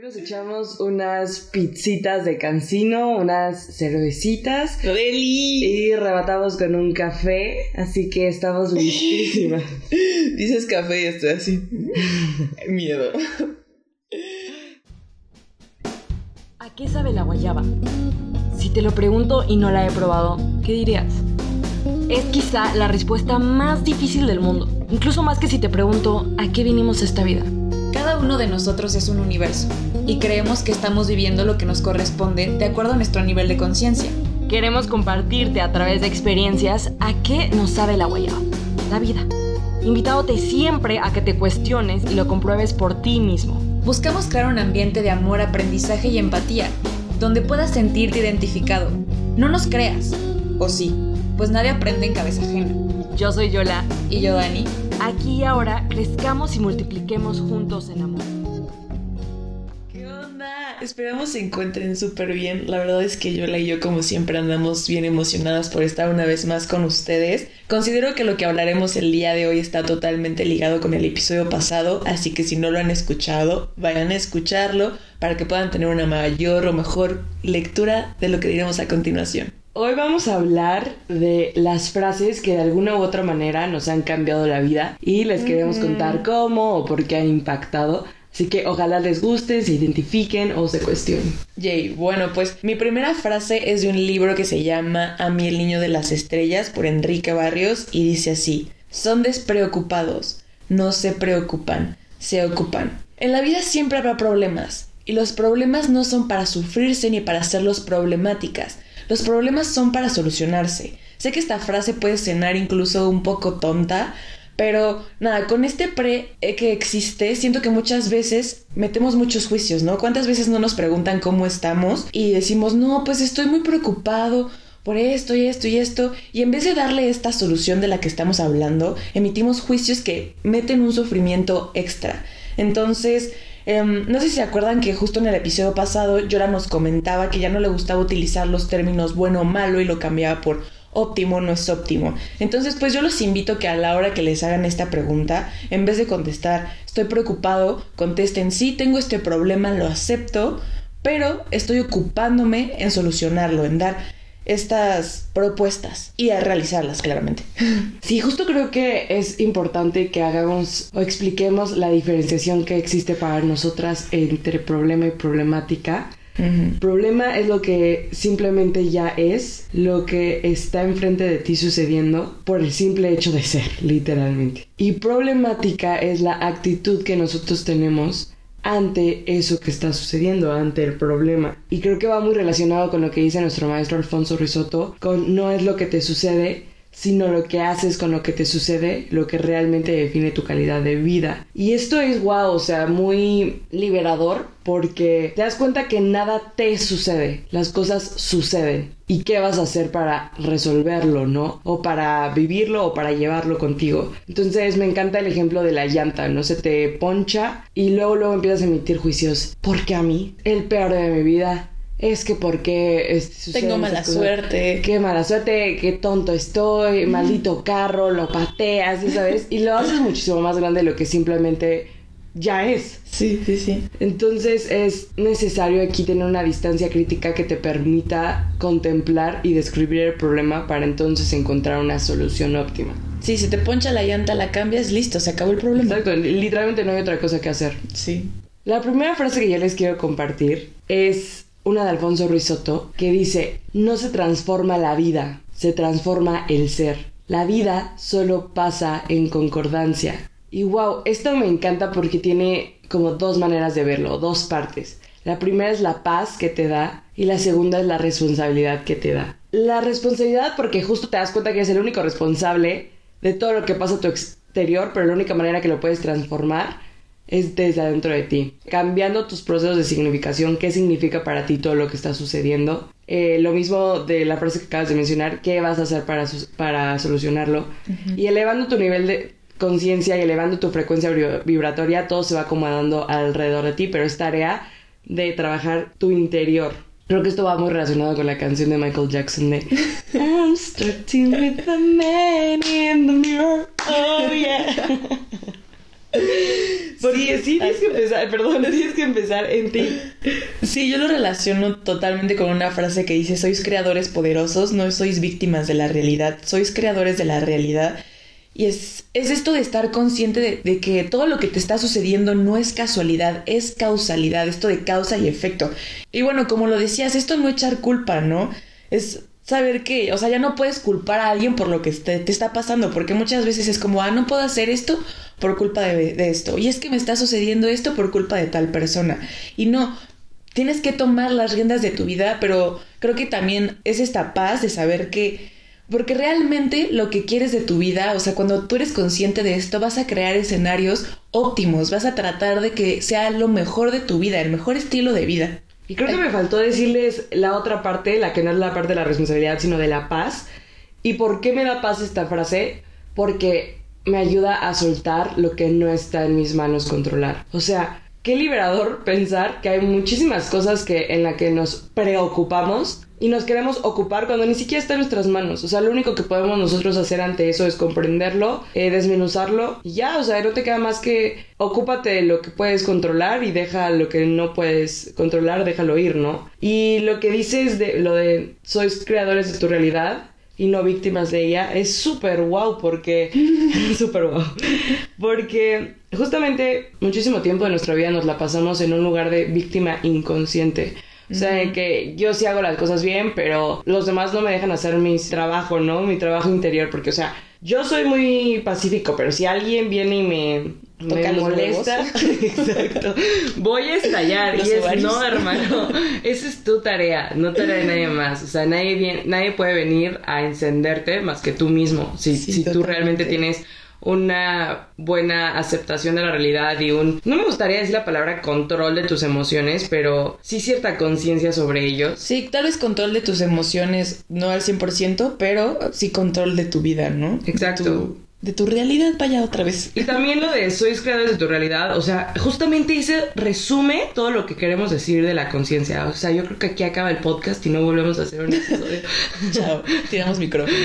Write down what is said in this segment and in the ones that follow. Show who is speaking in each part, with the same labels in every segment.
Speaker 1: Hoy nos echamos unas pizzitas de cancino, unas cervecitas.
Speaker 2: ¡Deli!
Speaker 1: Y rematamos con un café, así que estamos listísimas.
Speaker 2: Dices café y estoy así. Miedo.
Speaker 3: ¿A qué sabe la guayaba? Si te lo pregunto y no la he probado, ¿qué dirías? Es quizá la respuesta más difícil del mundo, incluso más que si te pregunto ¿a qué vinimos a esta vida?
Speaker 4: Uno de nosotros es un universo y creemos que estamos viviendo lo que nos corresponde de acuerdo a nuestro nivel de conciencia.
Speaker 3: Queremos compartirte a través de experiencias a qué nos sabe la guayaba, la vida. Invitándote siempre a que te cuestiones y lo compruebes por ti mismo.
Speaker 4: Buscamos crear un ambiente de amor, aprendizaje y empatía, donde puedas sentirte identificado. No nos creas, o sí, pues nadie aprende en cabeza ajena.
Speaker 3: Yo soy Yola
Speaker 4: Y yo, Dani,
Speaker 3: Aquí y ahora crezcamos y multipliquemos juntos en amor.
Speaker 2: ¿Qué onda? Esperamos se encuentren súper bien. La verdad es que Yola y yo, como siempre, andamos bien emocionadas por estar una vez más con ustedes. Considero que lo que hablaremos el día de hoy está totalmente ligado con el episodio pasado, así que si no lo han escuchado, vayan a escucharlo para que puedan tener una mayor o mejor lectura de lo que diremos a continuación.
Speaker 1: Hoy vamos a hablar de las frases que de alguna u otra manera nos han cambiado la vida y les queremos contar cómo o por qué han impactado. Así que ojalá les guste, se identifiquen o se cuestionen.
Speaker 2: Yay, bueno, pues mi primera frase es de un libro que se llama A mí el niño de las estrellas por Enrique Barrios y dice así, son despreocupados, no se preocupan, se ocupan. En la vida siempre habrá problemas y los problemas no son para sufrirse ni para hacerlos problemáticas, los problemas son para solucionarse. Sé que esta frase puede sonar incluso un poco tonta, pero nada, con este pre que existe, siento que muchas veces metemos muchos juicios, ¿no? ¿Cuántas veces no nos preguntan cómo estamos y decimos, no, pues estoy muy preocupado por esto y esto y esto, y en vez de darle esta solución de la que estamos hablando, emitimos juicios que meten un sufrimiento extra. Entonces, em, no sé si se acuerdan que justo en el episodio pasado Yora nos comentaba que ya no le gustaba utilizar los términos bueno o malo y lo cambiaba por óptimo no es óptimo. Entonces, pues yo los invito que a la hora que les hagan esta pregunta, en vez de contestar estoy preocupado, contesten sí, tengo este problema, lo acepto, pero estoy ocupándome en solucionarlo, en dar estas propuestas y a realizarlas claramente.
Speaker 1: Sí, justo creo que es importante que hagamos o expliquemos la diferenciación que existe para nosotras entre problema y problemática. Problema es lo que simplemente ya es, lo que está enfrente de ti sucediendo por el simple hecho de ser, literalmente. Y problemática es la actitud que nosotros tenemos ante eso que está sucediendo, ante el problema. Y creo que va muy relacionado con lo que dice nuestro maestro Alfonso Risotto, con no es lo que te sucede, sino lo que haces con lo que te sucede, lo que realmente define tu calidad de vida. Y esto es wow, o sea, muy liberador porque te das cuenta que nada te sucede, las cosas suceden. ¿Y qué vas a hacer para resolverlo, no? O para vivirlo o para llevarlo contigo. Entonces me encanta el ejemplo de la llanta, ¿no? Se te poncha y luego luego empiezas a emitir juicios. ¿Por qué a mí? El peor de mi vida es que porque
Speaker 2: tengo mala suerte.
Speaker 1: Qué mala suerte, qué tonto estoy, maldito carro, lo pateas, ¿sabes? Y lo haces muchísimo más grande de lo que simplemente ya es.
Speaker 2: Sí, sí, sí.
Speaker 1: Entonces es necesario aquí tener una distancia crítica que te permita contemplar y describir el problema para entonces encontrar una solución óptima.
Speaker 2: Sí, si te poncha la llanta, la cambias, listo, se acabó el problema.
Speaker 1: Exacto, literalmente no hay otra cosa que hacer.
Speaker 2: Sí.
Speaker 1: La primera frase que yo les quiero compartir es una de Alfonso Ruiz que dice, no se transforma la vida, se transforma el ser. La vida solo pasa en concordancia. Y wow, esto me encanta porque tiene como dos maneras de verlo, dos partes. La primera es la paz que te da y la segunda es la responsabilidad que te da. La responsabilidad porque justo te das cuenta que eres el único responsable de todo lo que pasa a tu exterior, pero la única manera que lo puedes transformar es desde adentro de ti. Cambiando tus procesos de significación, qué significa para ti todo lo que está sucediendo. Eh, lo mismo de la frase que acabas de mencionar, qué vas a hacer para, para solucionarlo. Y elevando tu nivel de conciencia y elevando tu frecuencia vibratoria, todo se va acomodando alrededor de ti, pero es tarea de trabajar tu interior. Creo que esto va muy relacionado con la canción de Michael Jackson de I'm starting with the man in the mirror. Oh yeah. Porque sí, tienes que empezar, perdón, tienes que empezar en ti.
Speaker 2: Sí, yo lo relaciono totalmente con una frase que dice, sois creadores poderosos, no sois víctimas de la realidad, sois creadores de la realidad. Y es, es esto de estar consciente de, de, que todo lo que te está sucediendo no es casualidad, es causalidad, esto de causa y efecto. Y bueno, como lo decías, esto no echar culpa, ¿no? Es saber que, o sea, ya no puedes culpar a alguien por lo que te, te, está pasando, porque muchas veces es como, ah, no puedo hacer esto por culpa de, de, esto, y es que me está sucediendo esto por culpa de tal persona. Y no, tienes que tomar las riendas de tu vida, pero creo que también es esta paz de saber que, porque realmente lo que quieres de tu vida, o sea, cuando tú eres consciente de esto, vas a crear escenarios óptimos, vas a tratar de que sea lo mejor de tu vida, el mejor estilo de vida.
Speaker 1: Y creo que me faltó decirles la otra parte, la que no es la parte de la responsabilidad, sino de la paz. ¿Y por qué me da paz esta frase? Porque me ayuda a soltar lo que no está en mis manos controlar. O sea, qué liberador pensar que hay muchísimas cosas que en la que nos preocupamos y nos queremos ocupar cuando ni siquiera está en nuestras manos. O sea, lo único que podemos nosotros hacer ante eso es comprenderlo, eh, desmenuzarlo y ya, o sea, no te queda más que ocúpate de lo que puedes controlar y deja lo que no puedes controlar, déjalo ir, ¿no? Y lo que dices de lo de sois creadores de tu realidad, y no víctimas de ella es súper wow porque súper wow porque justamente muchísimo tiempo de nuestra vida nos la pasamos en un lugar de víctima inconsciente o sea, que yo sí hago las cosas bien, pero los demás no me dejan hacer mi trabajo, ¿no? Mi trabajo interior, porque, o sea, yo soy muy pacífico, pero si alguien viene y me, me molesta, exacto, voy a estallar. y es, no, hermano, esa es tu tarea, no tarea de nadie más. O sea, nadie, viene, nadie puede venir a encenderte más que tú mismo. Si, sí, si tú realmente tienes una buena aceptación de la realidad y un, no me gustaría decir la palabra control de tus emociones, pero sí cierta conciencia sobre ellos.
Speaker 2: Sí, tal vez control de tus emociones, no al 100%, pero sí control de tu vida, ¿no?
Speaker 1: Exacto.
Speaker 2: Tu, de tu realidad, vaya otra vez.
Speaker 1: Y también lo de sois creadores de tu realidad, o sea, justamente dice, resume todo lo que queremos decir de la conciencia. O sea, yo creo que aquí acaba el podcast y no volvemos a hacer un episodio.
Speaker 2: Chao, tiramos micrófono.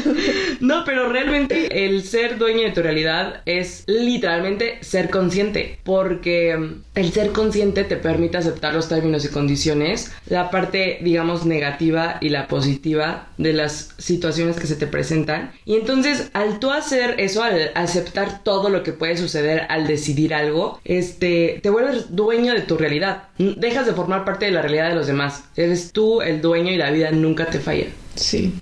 Speaker 1: no, pero realmente el ser dueño de tu realidad es literalmente ser consciente, porque el ser consciente te permite aceptar los términos y condiciones, la parte, digamos, negativa y la positiva de las situaciones que se te presentan. Y entonces, al tú hacer eso, al aceptar todo lo que puede suceder al decidir algo, este, te vuelves dueño de tu realidad. Dejas de formar parte de la realidad de los demás. Eres tú el dueño y la vida nunca te falla.
Speaker 2: Sí.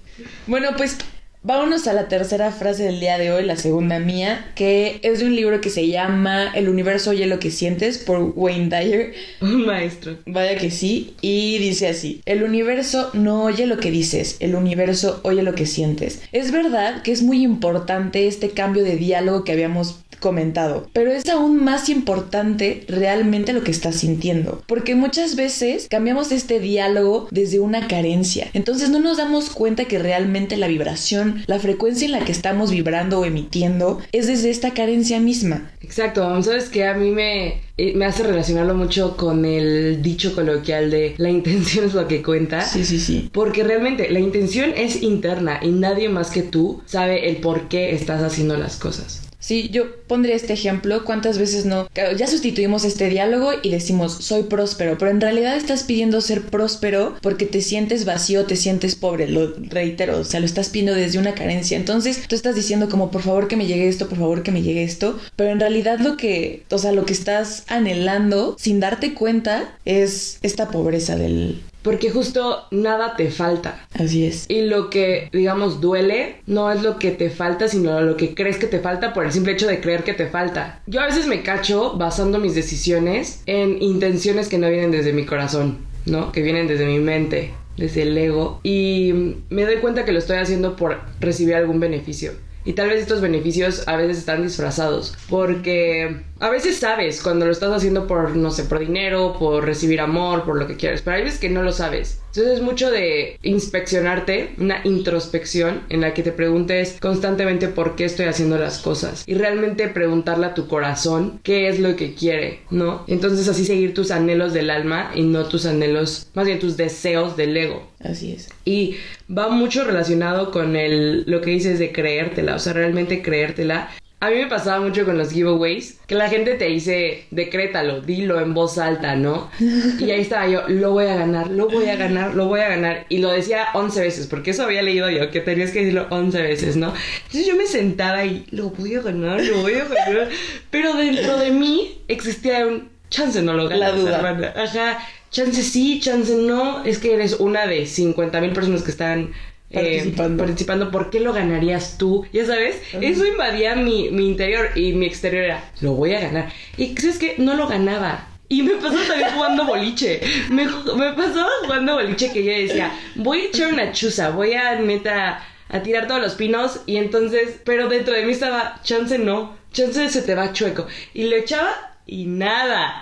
Speaker 2: Bueno, pues Vámonos a la tercera frase del día de hoy, la segunda mía, que es de un libro que se llama El universo oye lo que sientes por Wayne Dyer.
Speaker 1: Un maestro.
Speaker 2: Vaya que sí. Y dice así, el universo no oye lo que dices, el universo oye lo que sientes. Es verdad que es muy importante este cambio de diálogo que habíamos comentado, pero es aún más importante realmente lo que estás sintiendo, porque muchas veces cambiamos este diálogo desde una carencia, entonces no nos damos cuenta que realmente la vibración, la frecuencia en la que estamos vibrando o emitiendo es desde esta carencia misma.
Speaker 1: Exacto, sabes que a mí me, eh, me hace relacionarlo mucho con el dicho coloquial de la intención es lo que cuenta.
Speaker 2: Sí, sí, sí.
Speaker 1: Porque realmente la intención es interna y nadie más que tú sabe el por qué estás haciendo las cosas.
Speaker 2: Sí, yo pondría este ejemplo. ¿Cuántas veces no? Ya sustituimos este diálogo y decimos soy próspero, pero en realidad estás pidiendo ser próspero porque te sientes vacío, te sientes pobre. Lo reitero, o sea, lo estás pidiendo desde una carencia. Entonces tú estás diciendo como por favor que me llegue esto, por favor que me llegue esto, pero en realidad lo que, o sea, lo que estás anhelando sin darte cuenta es esta pobreza del,
Speaker 1: porque justo nada te falta.
Speaker 2: Así es.
Speaker 1: Y lo que, digamos, duele no es lo que te falta, sino lo que crees que te falta por el simple hecho de creer que te falta. Yo a veces me cacho basando mis decisiones en intenciones que no vienen desde mi corazón, ¿no? Que vienen desde mi mente, desde el ego. Y me doy cuenta que lo estoy haciendo por recibir algún beneficio. Y tal vez estos beneficios a veces están disfrazados. Porque a veces sabes cuando lo estás haciendo por, no sé, por dinero, por recibir amor, por lo que quieres. Pero hay veces que no lo sabes. Entonces es mucho de inspeccionarte, una introspección en la que te preguntes constantemente por qué estoy haciendo las cosas. Y realmente preguntarle a tu corazón qué es lo que quiere, ¿no? Entonces así seguir tus anhelos del alma y no tus anhelos, más bien tus deseos del ego.
Speaker 2: Así es.
Speaker 1: Y va mucho relacionado con el, lo que dices de creértela, o sea, realmente creértela A mí me pasaba mucho con los giveaways, que la gente te dice, decrétalo, dilo en voz alta, ¿no? Y ahí estaba yo, lo voy a ganar, lo voy a ganar, lo voy a ganar. Y lo decía 11 veces, porque eso había leído yo, que tenías que decirlo 11 veces, ¿no? Entonces yo me sentaba y, lo voy a ganar, lo voy a ganar. Pero dentro de mí existía un chance, no lo ganas,
Speaker 2: La duda.
Speaker 1: hermana. Ajá, chance sí, chance no. Es que eres una de 50 mil personas que están eh,
Speaker 2: Participando.
Speaker 1: participando, ¿por qué lo ganarías tú? Ya sabes, eso invadía mi, mi interior y mi exterior era, lo voy a ganar. Y ¿sabes qué? No lo ganaba. Y me pasó también jugando boliche. Me, me pasó jugando boliche que yo decía, voy a echar una chuza, voy a neta a tirar todos los pinos y entonces, pero dentro de mí estaba, chance no, chance se te va chueco. Y lo echaba y nada.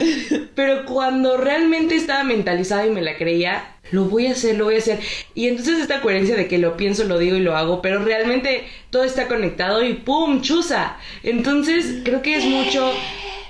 Speaker 1: Pero cuando realmente estaba mentalizada y me la creía, lo voy a hacer, lo voy a hacer. Y entonces esta coherencia de que lo pienso, lo digo y lo hago, pero realmente todo está conectado y ¡pum! ¡Chuza! Entonces creo que es mucho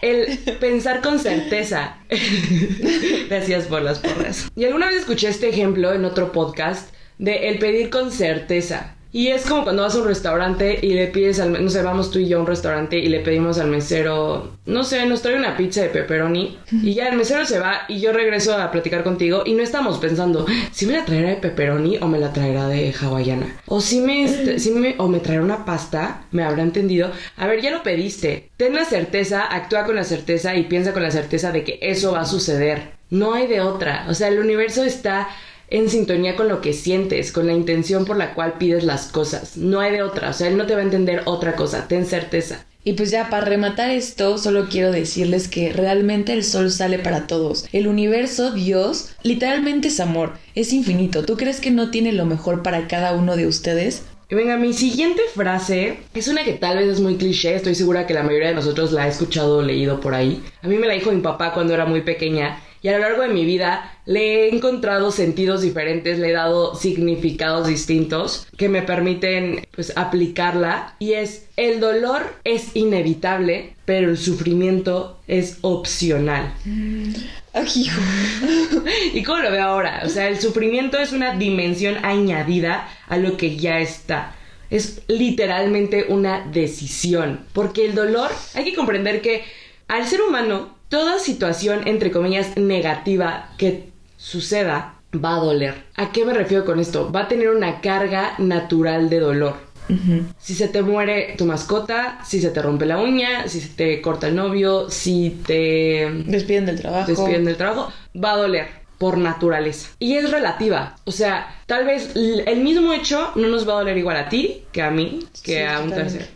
Speaker 1: el pensar con certeza. Gracias por las porras. Y alguna vez escuché este ejemplo en otro podcast de el pedir con certeza. Y es como cuando vas a un restaurante y le pides al, no sé, vamos tú y yo a un restaurante y le pedimos al mesero, no sé, nos trae una pizza de pepperoni y ya el mesero se va y yo regreso a platicar contigo y no estamos pensando si me la traerá de pepperoni o me la traerá de hawaiana o si me, si me o me traerá una pasta, me habrá entendido. A ver, ya lo pediste. Ten la certeza, actúa con la certeza y piensa con la certeza de que eso va a suceder. No hay de otra. O sea, el universo está en sintonía con lo que sientes, con la intención por la cual pides las cosas. No hay de otra, o sea, él no te va a entender otra cosa, ten certeza.
Speaker 2: Y pues ya para rematar esto, solo quiero decirles que realmente el sol sale para todos. El universo, Dios, literalmente es amor, es infinito. ¿Tú crees que no tiene lo mejor para cada uno de ustedes?
Speaker 1: Venga, mi siguiente frase es una que tal vez es muy cliché, estoy segura que la mayoría de nosotros la ha escuchado o leído por ahí. A mí me la dijo mi papá cuando era muy pequeña y a lo largo de mi vida le he encontrado sentidos diferentes, le he dado significados distintos que me permiten pues aplicarla y es el dolor es inevitable, pero el sufrimiento es opcional.
Speaker 2: Ay, hijo.
Speaker 1: ¿Y cómo lo veo ahora? O sea, el sufrimiento es una dimensión añadida a lo que ya está. Es literalmente una decisión. Porque el dolor, hay que comprender que al ser humano, toda situación, entre comillas, negativa que suceda, va a doler. ¿A qué me refiero con esto? Va a tener una carga natural de dolor. Si se te muere tu mascota, si se te rompe la uña, si se te corta el novio, si te
Speaker 2: Despiden del trabajo.
Speaker 1: despiden del trabajo, va a doler por naturaleza. Y es relativa. O sea, tal vez el mismo hecho no nos va a doler igual a ti que a mí, que
Speaker 2: Sí,
Speaker 1: a un tercero.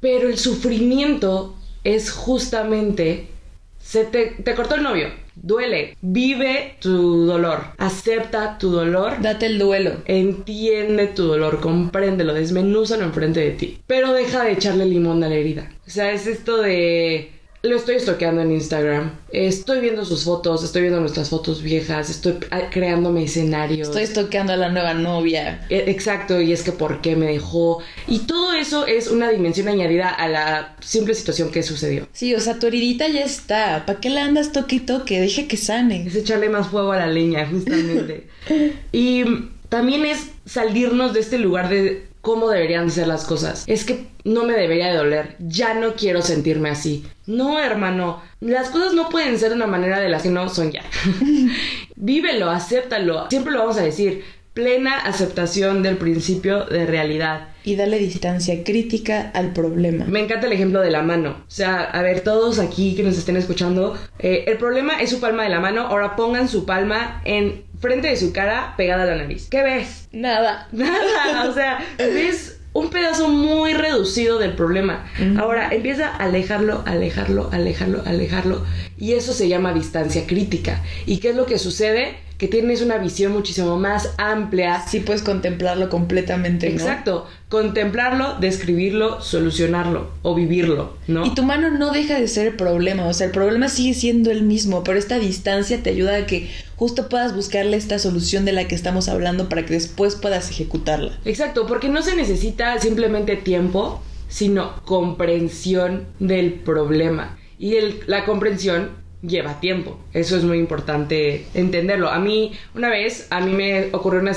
Speaker 1: Pero el sufrimiento es justamente... Se te, te cortó el novio. Duele. Vive tu dolor. Acepta tu dolor.
Speaker 2: Date el duelo.
Speaker 1: Entiende tu dolor, compréndelo, desmenúzalo enfrente de ti. Pero deja de echarle limón a la herida. O sea, es esto de. Lo estoy estoqueando en Instagram. Estoy viendo sus fotos, estoy viendo nuestras fotos viejas, estoy ah, creándome escenarios.
Speaker 2: Estoy estoqueando a la nueva novia.
Speaker 1: E- Exacto, y es que por qué me dejó. Y todo eso es una dimensión añadida a la simple situación que sucedió.
Speaker 2: Sí, o sea, tu heridita ya está. ¿Para qué la andas toque y toque? Deja que sane.
Speaker 1: Es echarle más fuego a la leña, justamente. y también es salirnos de este lugar de cómo deberían de ser las cosas. Es que no me debería de doler. Ya no quiero sentirme así. No, hermano. Las cosas no pueden ser de una manera de las que no son ya. Vívelo, acéptalo. Siempre lo vamos a decir. Plena aceptación del principio de realidad.
Speaker 2: Y dale distancia crítica al problema.
Speaker 1: Me encanta el ejemplo de la mano. O sea, a ver, todos aquí que nos estén escuchando, eh, el problema es su palma de la mano. Ahora pongan su palma en frente de su cara pegada a la nariz. ¿Qué ves?
Speaker 2: Nada.
Speaker 1: Nada. O sea, ves un pedazo muy reducido del problema. Ahora empieza a alejarlo, alejarlo, alejarlo, alejarlo. Y eso se llama distancia crítica. ¿Y qué es lo que sucede? Que tienes una visión muchísimo más amplia
Speaker 2: Sí puedes contemplarlo completamente, ¿no?
Speaker 1: Exacto, contemplarlo, describirlo, solucionarlo o vivirlo, ¿no?
Speaker 2: Y tu mano no deja de ser el problema, o sea, el problema sigue siendo el mismo, pero esta distancia te ayuda a que justo puedas buscarle esta solución de la que estamos hablando para que después puedas ejecutarla.
Speaker 1: Exacto, porque no se necesita simplemente tiempo, sino comprensión del problema. Y el- la comprensión lleva tiempo. Eso es muy importante entenderlo. A mí, una vez, a mí me ocurrió una,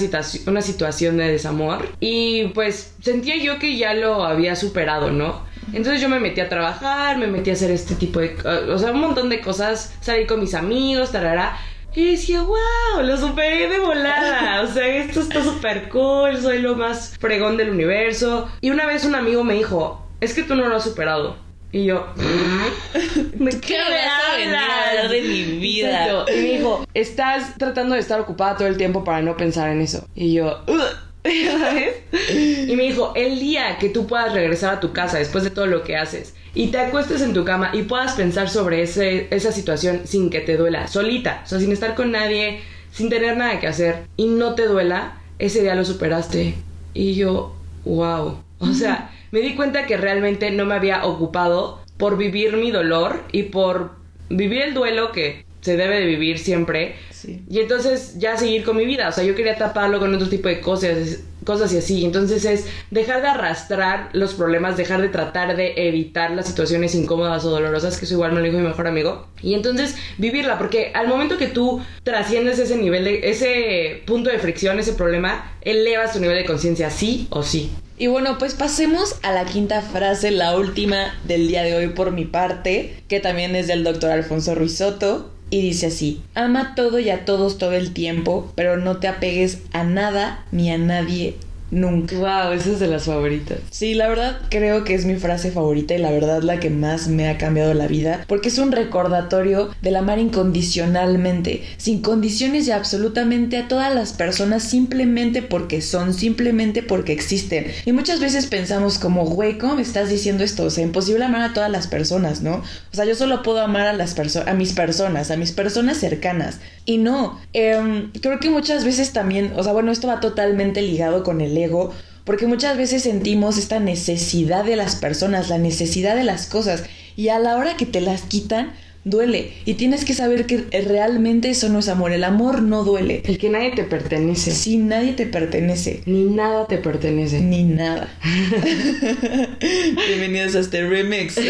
Speaker 1: una situación de desamor y pues sentía yo que ya lo había superado, ¿no? Entonces yo me metí a trabajar, me metí a hacer este tipo de... O sea, un montón de cosas, salir con mis amigos, tarara. Y decía, wow, lo superé de volada. O sea, esto está súper cool, soy lo más fregón del universo. Y una vez un amigo me dijo, es que tú no lo has superado. Y yo, ¿de qué
Speaker 2: me vas a hablar de mi vida?
Speaker 1: Exacto. Y me dijo, estás tratando de estar ocupada todo el tiempo para no pensar en eso. Y yo. ¿sabes? Y me dijo, el día que tú puedas regresar a tu casa después de todo lo que haces y te acuestes en tu cama y puedas pensar sobre ese, esa situación sin que te duela, solita, o sea, sin estar con nadie, sin tener nada que hacer y no te duela, ese día lo superaste. Y yo, wow. O sea, me di cuenta que realmente no me había ocupado por vivir mi dolor y por vivir el duelo que se debe de vivir siempre.
Speaker 2: Sí.
Speaker 1: Y entonces ya seguir con mi vida. O sea, yo quería taparlo con otro tipo de cosas, cosas y así. Entonces es dejar de arrastrar los problemas, dejar de tratar de evitar las situaciones incómodas o dolorosas, que eso igual me lo dijo mi mejor amigo. Y entonces vivirla, porque al momento que tú trasciendes ese nivel de, ese punto de fricción, ese problema, elevas tu nivel de conciencia, sí o sí.
Speaker 2: Y bueno, pues pasemos a la quinta frase, la última del día de hoy por mi parte, que también es del doctor Alfonso Ruizotto. Y dice así, ama todo y a todos todo el tiempo, pero no te apegues a nada ni a nadie nunca.
Speaker 1: Wow, esa es de las favoritas.
Speaker 2: Sí, la verdad creo que es mi frase favorita y la verdad la que más me ha cambiado la vida, porque es un recordatorio del amar incondicionalmente, sin condiciones y absolutamente a todas las personas simplemente porque son, simplemente porque existen. Y muchas veces pensamos como, güey, ¿cómo me estás diciendo esto? O sea, imposible amar a todas las personas, ¿no? O sea, yo solo puedo amar a las personas, a mis personas, a mis personas cercanas. Y no, em, creo que muchas veces también, o sea, bueno, esto va totalmente ligado con el ego, porque muchas veces sentimos esta necesidad de las personas, la necesidad de las cosas, y a la hora que te las quitan, duele. Y tienes que saber que realmente eso no es amor, el amor no duele.
Speaker 1: El que nadie te pertenece.
Speaker 2: Si nadie te pertenece,
Speaker 1: Ni nada te pertenece.
Speaker 2: ni nada. Bienvenidos a este remix.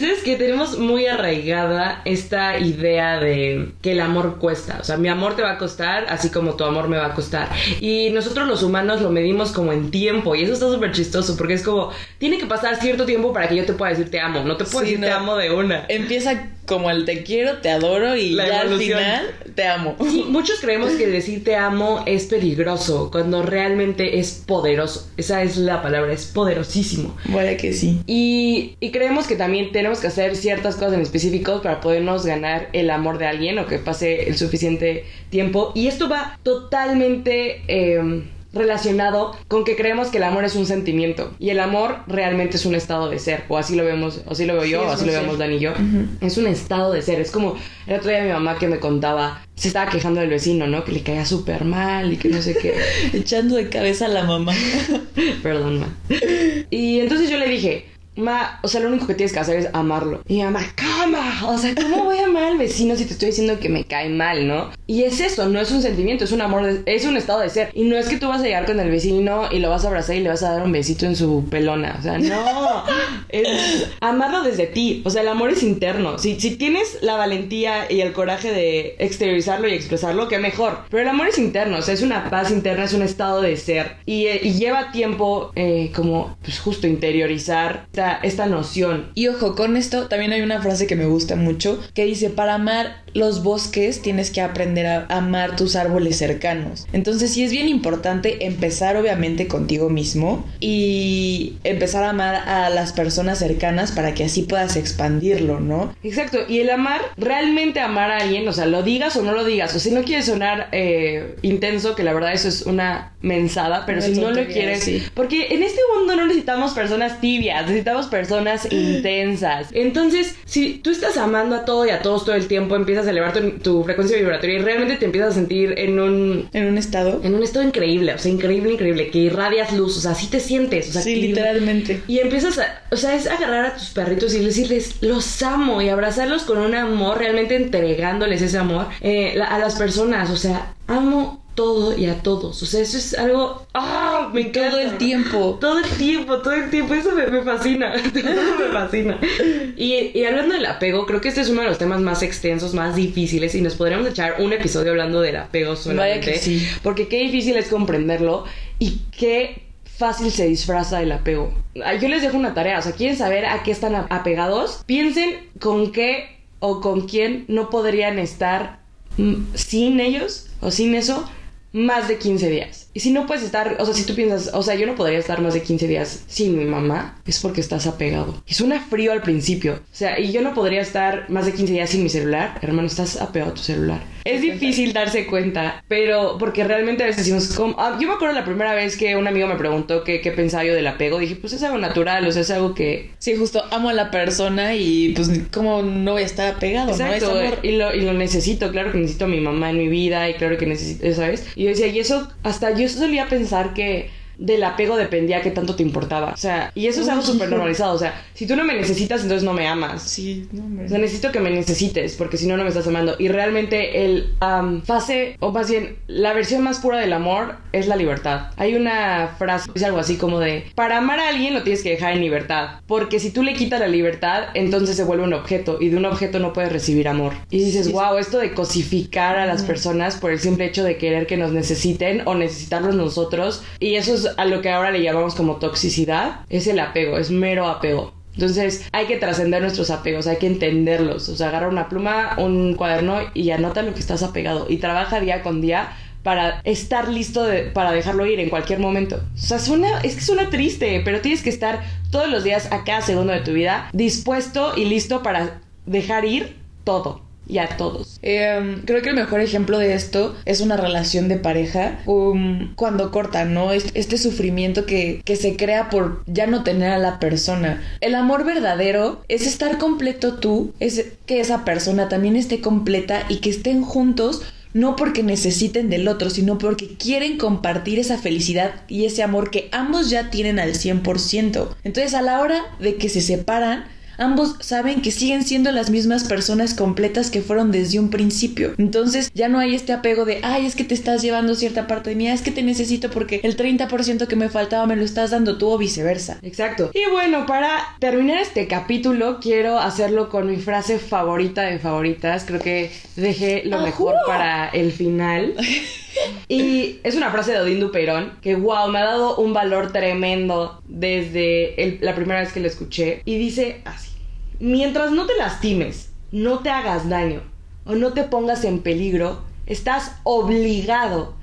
Speaker 1: ¿Sabes que Tenemos muy arraigada esta idea de que el amor cuesta. O sea, mi amor te va a costar, así como tu amor me va a costar. Y nosotros los humanos lo medimos como en tiempo. Y eso está súper chistoso, porque es como, tiene que pasar cierto tiempo para que yo te pueda decir te amo. No te puedo
Speaker 2: Sí,
Speaker 1: decir te amo de una.
Speaker 2: Empieza como el te quiero, te adoro y
Speaker 1: La
Speaker 2: ya al final te amo.
Speaker 1: Sí, muchos creemos que decir te amo es peligroso, cuando realmente es poderoso. Esa es la palabra, es poderosísimo.
Speaker 2: Vaya que sí.
Speaker 1: Y, y creemos que también tenemos que hacer ciertas cosas en específicos para podernos ganar el amor de alguien o que pase el suficiente tiempo. Y esto va totalmente eh, relacionado con que creemos que el amor es un sentimiento y el amor realmente es un estado de ser. O así lo vemos, o así lo veo yo,
Speaker 2: Sí,
Speaker 1: o así lo
Speaker 2: ser.
Speaker 1: vemos Dani y yo. Es un estado de ser. Es como el otro día mi mamá que me contaba, se estaba quejando del vecino, ¿no? Que le caía súper mal y que no sé qué.
Speaker 2: Echando de cabeza a la mamá.
Speaker 1: Perdón, ma. Y entonces yo le dije, ma, o sea, lo único que tienes que hacer es amarlo. Y mi mamá, ¿cómo? O sea, ¿cómo voy a amar al vecino si te estoy diciendo que me cae mal, no? Y es eso, no es un sentimiento, es un amor, de- es un estado de ser. Y no es que tú vas a llegar con el vecino y lo vas a abrazar y le vas a dar un besito en su pelona. O sea, no. Es amarlo desde ti. O sea, el amor es interno. Si, si tienes la valentía y el coraje de exteriorizarlo y expresarlo, qué mejor. Pero el amor es interno, o sea, es una paz interna, es un estado de ser. Y, eh, y lleva tiempo eh, como, pues justo, interiorizar esta, esta noción.
Speaker 2: Y ojo, con esto también hay una frase que me gusta mucho que dice, para amar los bosques tienes que aprender a amar tus árboles cercanos. Entonces sí es bien importante empezar obviamente contigo mismo y empezar a amar a las personas cercanas para que así puedas expandirlo, ¿no?
Speaker 1: Exacto, y el amar, realmente amar a alguien, o sea, lo digas o no lo digas, o si no quieres sonar eh, intenso, que la verdad eso es una mensada, pero si no lo quieres,
Speaker 2: sí.
Speaker 1: porque en este mundo no necesitamos personas tibias, necesitamos personas intensas. Entonces, si tú estás amando a todo y a todos todo el tiempo, empiezas a elevar tu, tu frecuencia vibratoria y realmente te empiezas a sentir en un
Speaker 2: En un estado.
Speaker 1: en un estado increíble, o sea, increíble, increíble, que irradias luz, o sea, así te sientes, o sea,
Speaker 2: sí,
Speaker 1: que-
Speaker 2: literalmente.
Speaker 1: y empiezas a, o sea, es agarrar a tus perritos y decirles, los amo y abrazarlos con un amor, realmente entregándoles ese amor eh, la- a las personas, o sea, amo todo y a todos, o sea, eso es algo, ¡ah! Me encanta.
Speaker 2: Todo el tiempo.
Speaker 1: Todo el tiempo, todo el tiempo, eso me, me fascina, todo me fascina. Y, y hablando del apego, creo que este es uno de los temas más extensos, más difíciles y nos podríamos echar un episodio hablando del apego solamente.
Speaker 2: Vaya que sí.
Speaker 1: Porque qué difícil es comprenderlo y qué fácil se disfraza el apego. Yo les dejo una tarea, o sea, quieren saber a qué están apegados, piensen con qué o con quién no podrían estar mm, sin ellos o sin eso más de 15 días. Y si no puedes estar, o sea, si tú piensas, o sea, yo no podría estar más de 15 días sin mi mamá, es porque estás apegado. Y suena frío al principio. O sea, y yo no podría estar más de 15 días sin mi celular. Hermano, estás apegado a tu celular. Es difícil darse cuenta, pero porque realmente a veces decimos, como, ah, yo me acuerdo la primera vez que un amigo me preguntó qué, qué pensaba yo del apego, dije, pues es algo natural, o sea, es algo que...
Speaker 2: Sí, justo amo a la persona y pues como no voy a estar apegado,
Speaker 1: Exacto,
Speaker 2: ¿no? Es amor.
Speaker 1: y lo, y lo necesito, claro que necesito a mi mamá en mi vida y claro que necesito, ¿sabes? Y yo decía, y eso, hasta yo solía pensar que del apego dependía qué tanto te importaba, o sea, y eso es algo súper normalizado, o sea, si tú no me necesitas, entonces no me amas.
Speaker 2: Sí, no, hombre.
Speaker 1: O sea, necesito que me necesites, porque si no, no me estás amando. Y realmente el am, fase, o más bien, la versión más pura del amor es la libertad. Hay una frase, es algo así como de, para amar a alguien lo tienes que dejar en libertad, porque si tú le quitas la libertad, entonces se vuelve un objeto, y de un objeto no puedes recibir amor. Y dices, wow, esto de cosificar a las personas por el simple hecho de querer que nos necesiten o necesitarlos nosotros, y eso es a lo que ahora le llamamos como toxicidad, es el apego, es mero apego. Entonces hay que trascender nuestros apegos, hay que entenderlos. O sea, agarra una pluma, un cuaderno y anota lo que estás apegado. Y trabaja día con día para estar listo de- para dejarlo ir en cualquier momento. O sea, suena, es que suena triste, pero tienes que estar todos los días a cada segundo de tu vida dispuesto y listo para dejar ir todo y a todos.
Speaker 2: Eh, creo que el mejor ejemplo de esto es una relación de pareja um, cuando cortan, ¿no? Este, este sufrimiento que, que se crea por ya no tener a la persona. El amor verdadero es estar completo tú, es que esa persona también esté completa y que estén juntos. No porque necesiten del otro, sino porque quieren compartir esa felicidad y ese amor que ambos ya tienen al 100%. Entonces a la hora de que se separan, Ambos saben que siguen siendo las mismas personas completas que fueron desde un principio. Entonces ya no hay este apego de, ay, es que te estás llevando cierta parte de mí, "Ah, es que te necesito porque el 30% que me faltaba me lo estás dando tú o viceversa.
Speaker 1: Exacto. Y bueno, para terminar este capítulo, quiero hacerlo con mi frase favorita de favoritas. Creo que dejé lo mejor para el final. Y es una frase de Odín Dupeirón que, wow, me ha dado un valor tremendo desde el- la primera vez que la escuché. Y dice así: Mientras no te lastimes, no te hagas daño o no te pongas en peligro, estás obligado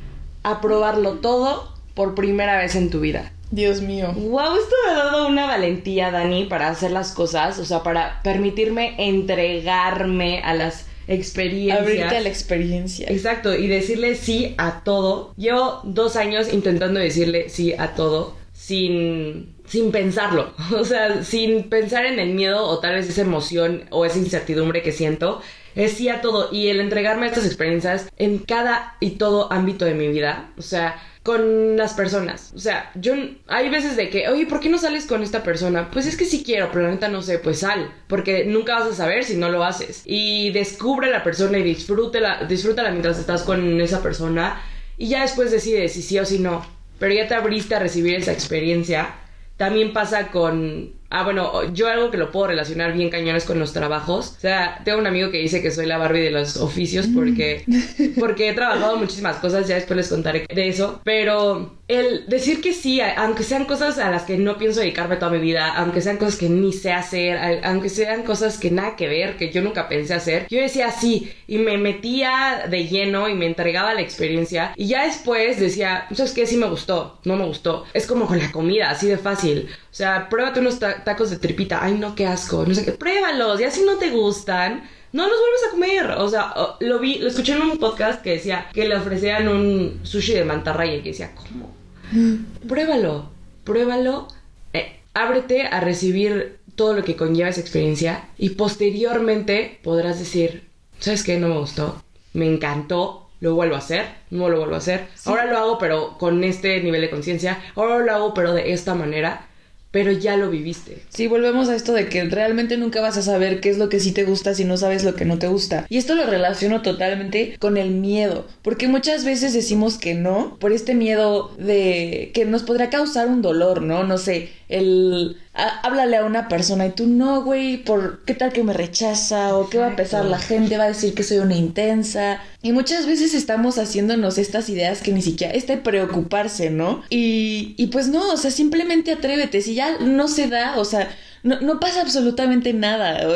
Speaker 1: a probarlo todo por primera vez en tu vida.
Speaker 2: Dios mío.
Speaker 1: Wow, esto me ha dado una valentía, Dani, para hacer las cosas, o sea, para permitirme entregarme a las experiencias.
Speaker 2: Abrirte a la experiencia.
Speaker 1: Exacto, y decirle sí a todo. Llevo dos años intentando decirle sí a todo sin, sin pensarlo. O sea, sin pensar en el miedo o tal vez esa emoción o esa incertidumbre que siento. Es sí a todo. Y el entregarme a estas experiencias en cada y todo ámbito de mi vida. O sea, con las personas. O sea, yo hay veces de que, oye, ¿por qué no sales con esta persona? Pues es que sí quiero, pero la neta no sé, pues sal, porque nunca vas a saber si no lo haces. Y descubre a la persona y disfrútela, disfrútala mientras estás con esa persona y ya después decides si sí o si no. Pero ya te abriste a recibir esa experiencia. También pasa con Ah, bueno, yo algo que lo puedo relacionar bien cañones con los trabajos. O sea, tengo un amigo que dice que soy la Barbie de los oficios porque, porque he trabajado muchísimas cosas, ya después les contaré de eso. Pero el decir que sí, aunque sean cosas a las que no pienso dedicarme toda mi vida, aunque sean cosas que ni sé hacer, aunque sean cosas que nada que ver, que yo nunca pensé hacer, yo decía sí y me metía de lleno y me entregaba la experiencia. Y ya después decía, ¿sabes qué? Sí me gustó, no me gustó. Es como con la comida, así de fácil. O sea, pruébate unos ta- tacos de tripita. Ay, no, qué asco. No sé qué. Pruébalos. Y así no te gustan. No los vuelves a comer. O sea, lo vi, lo escuché en un podcast que decía que le ofrecían un sushi de mantarraya y que decía, ¿cómo? Pruébalo. Pruébalo. eh, ábrete a recibir todo lo que conlleva esa experiencia y posteriormente podrás decir, ¿sabes qué? No me gustó. Me encantó. Lo vuelvo a hacer. No lo vuelvo a hacer. Ahora lo hago pero con este nivel de conciencia. Ahora lo hago pero de esta manera. Pero ya lo viviste.
Speaker 2: Sí, volvemos a esto de que realmente nunca vas a saber qué es lo que sí te gusta si no sabes lo que no te gusta. Y esto lo relaciono totalmente con el miedo, porque muchas veces decimos que no por este miedo de que nos podrá causar un dolor, ¿no? No sé, el háblale a una persona y tú no, güey, por qué tal que me rechaza o qué va a pensar la gente, va a decir que soy una intensa. Y muchas veces estamos haciéndonos estas ideas que ni siquiera es de preocuparse, ¿no? Y, y pues no, o sea, simplemente atrévete. Si ya no se da, o sea, no, no pasa absolutamente nada.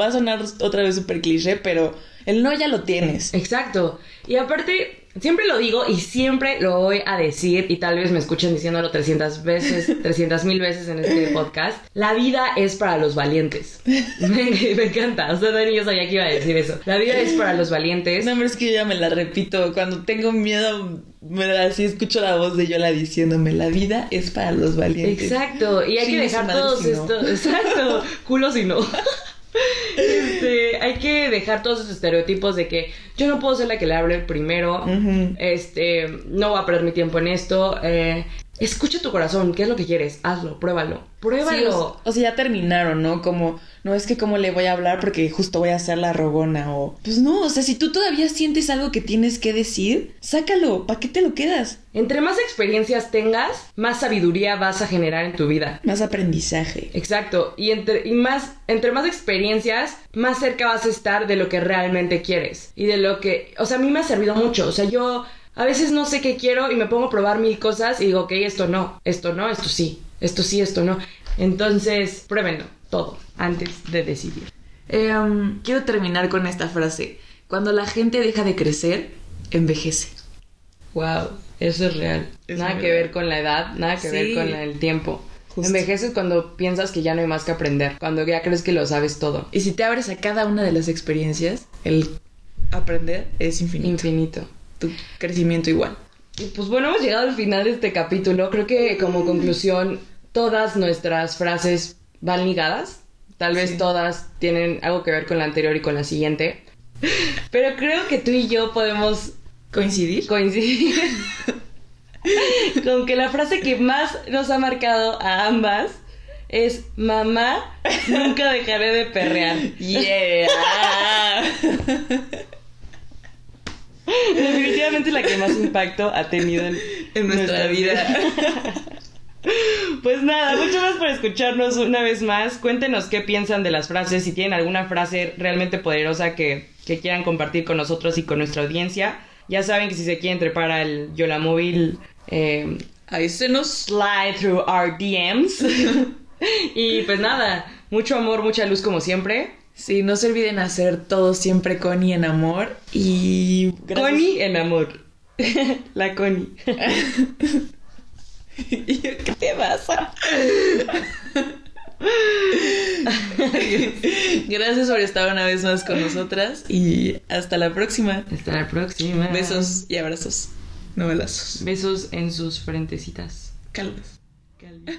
Speaker 2: Va a sonar otra vez súper cliché, pero el no ya lo tienes.
Speaker 1: Exacto. Y aparte, Siempre lo digo y siempre lo voy a decir y tal vez me escuchen diciéndolo 300 veces, 300 mil veces en este podcast. La vida es para los valientes. me, encanta. O sea, Dani, yo sabía que iba a decir eso. La vida es para los valientes.
Speaker 2: No, pero es que yo ya me la repito. Cuando tengo miedo, me, así escucho la voz de Yola diciéndome, la vida es para los valientes.
Speaker 1: Exacto. Y hay que dejar todos estos... Exacto. Culo si no. Este, hay que dejar todos esos estereotipos de que yo no puedo ser la que le hable primero, este, no voy a perder mi tiempo en esto, eh, escucha tu corazón, ¿qué es lo que quieres? Hazlo, pruébalo, pruébalo.
Speaker 2: o, sea, ya terminaron, ¿no? Como, no es que cómo le voy a hablar porque justo voy a hacer la rogona o... Pues no, o sea, si tú todavía sientes algo que tienes que decir, sácalo, ¿para qué te lo quedas?
Speaker 1: Entre más experiencias tengas, más sabiduría vas a generar en tu vida.
Speaker 2: Más aprendizaje.
Speaker 1: Exacto, y entre, y más, entre más experiencias, más cerca vas a estar de lo que realmente quieres y de lo que... O sea, a mí me ha servido mucho, o sea, yo a veces no sé qué quiero y me pongo a probar mil cosas y digo, ok, esto no, esto no, esto sí, esto sí, esto no. Entonces, pruébenlo todo antes de decidir.
Speaker 2: Eh, um, quiero terminar con esta frase. Cuando la gente deja de crecer, envejece.
Speaker 1: Wow, eso es real. nada que ver con la edad, nada que ver con el tiempo. Envejeces cuando piensas que ya no hay más que aprender, cuando ya crees que lo sabes todo.
Speaker 2: Y si te abres a cada una de las experiencias, el aprender es infinito.
Speaker 1: Infinito
Speaker 2: tu crecimiento igual.
Speaker 1: Pues bueno, hemos llegado al final de este capítulo. Creo que como conclusión, todas nuestras frases van ligadas. Tal vez todas tienen algo que ver con la anterior y con la siguiente. Pero creo que tú y yo podemos
Speaker 2: coincidir.
Speaker 1: Coincidir. con que la frase que más nos ha marcado a ambas es mamá, nunca dejaré de perrear.
Speaker 2: Yeah.
Speaker 1: Definitivamente la que más impacto ha tenido en, nuestra, vida. Pues nada, muchas gracias por escucharnos una vez más. Cuéntenos qué piensan de las frases, si tienen alguna frase realmente poderosa que, quieran compartir con nosotros y con nuestra audiencia. Ya saben que si se quieren trepar al Yola Móvil, eh,
Speaker 2: ahí se nos
Speaker 1: slide through our DMs. y pues nada, mucho amor, mucha luz como siempre.
Speaker 2: Sí, no se olviden hacer todo siempre Connie en amor y...
Speaker 1: Connie en amor. La Connie.
Speaker 2: ¿Qué te pasa? Gracias por estar una vez más con nosotras y hasta la próxima.
Speaker 1: Hasta la próxima.
Speaker 2: Besos y abrazos. No
Speaker 1: Besos en sus frentecitas.
Speaker 2: Calvas.
Speaker 1: Calvitas.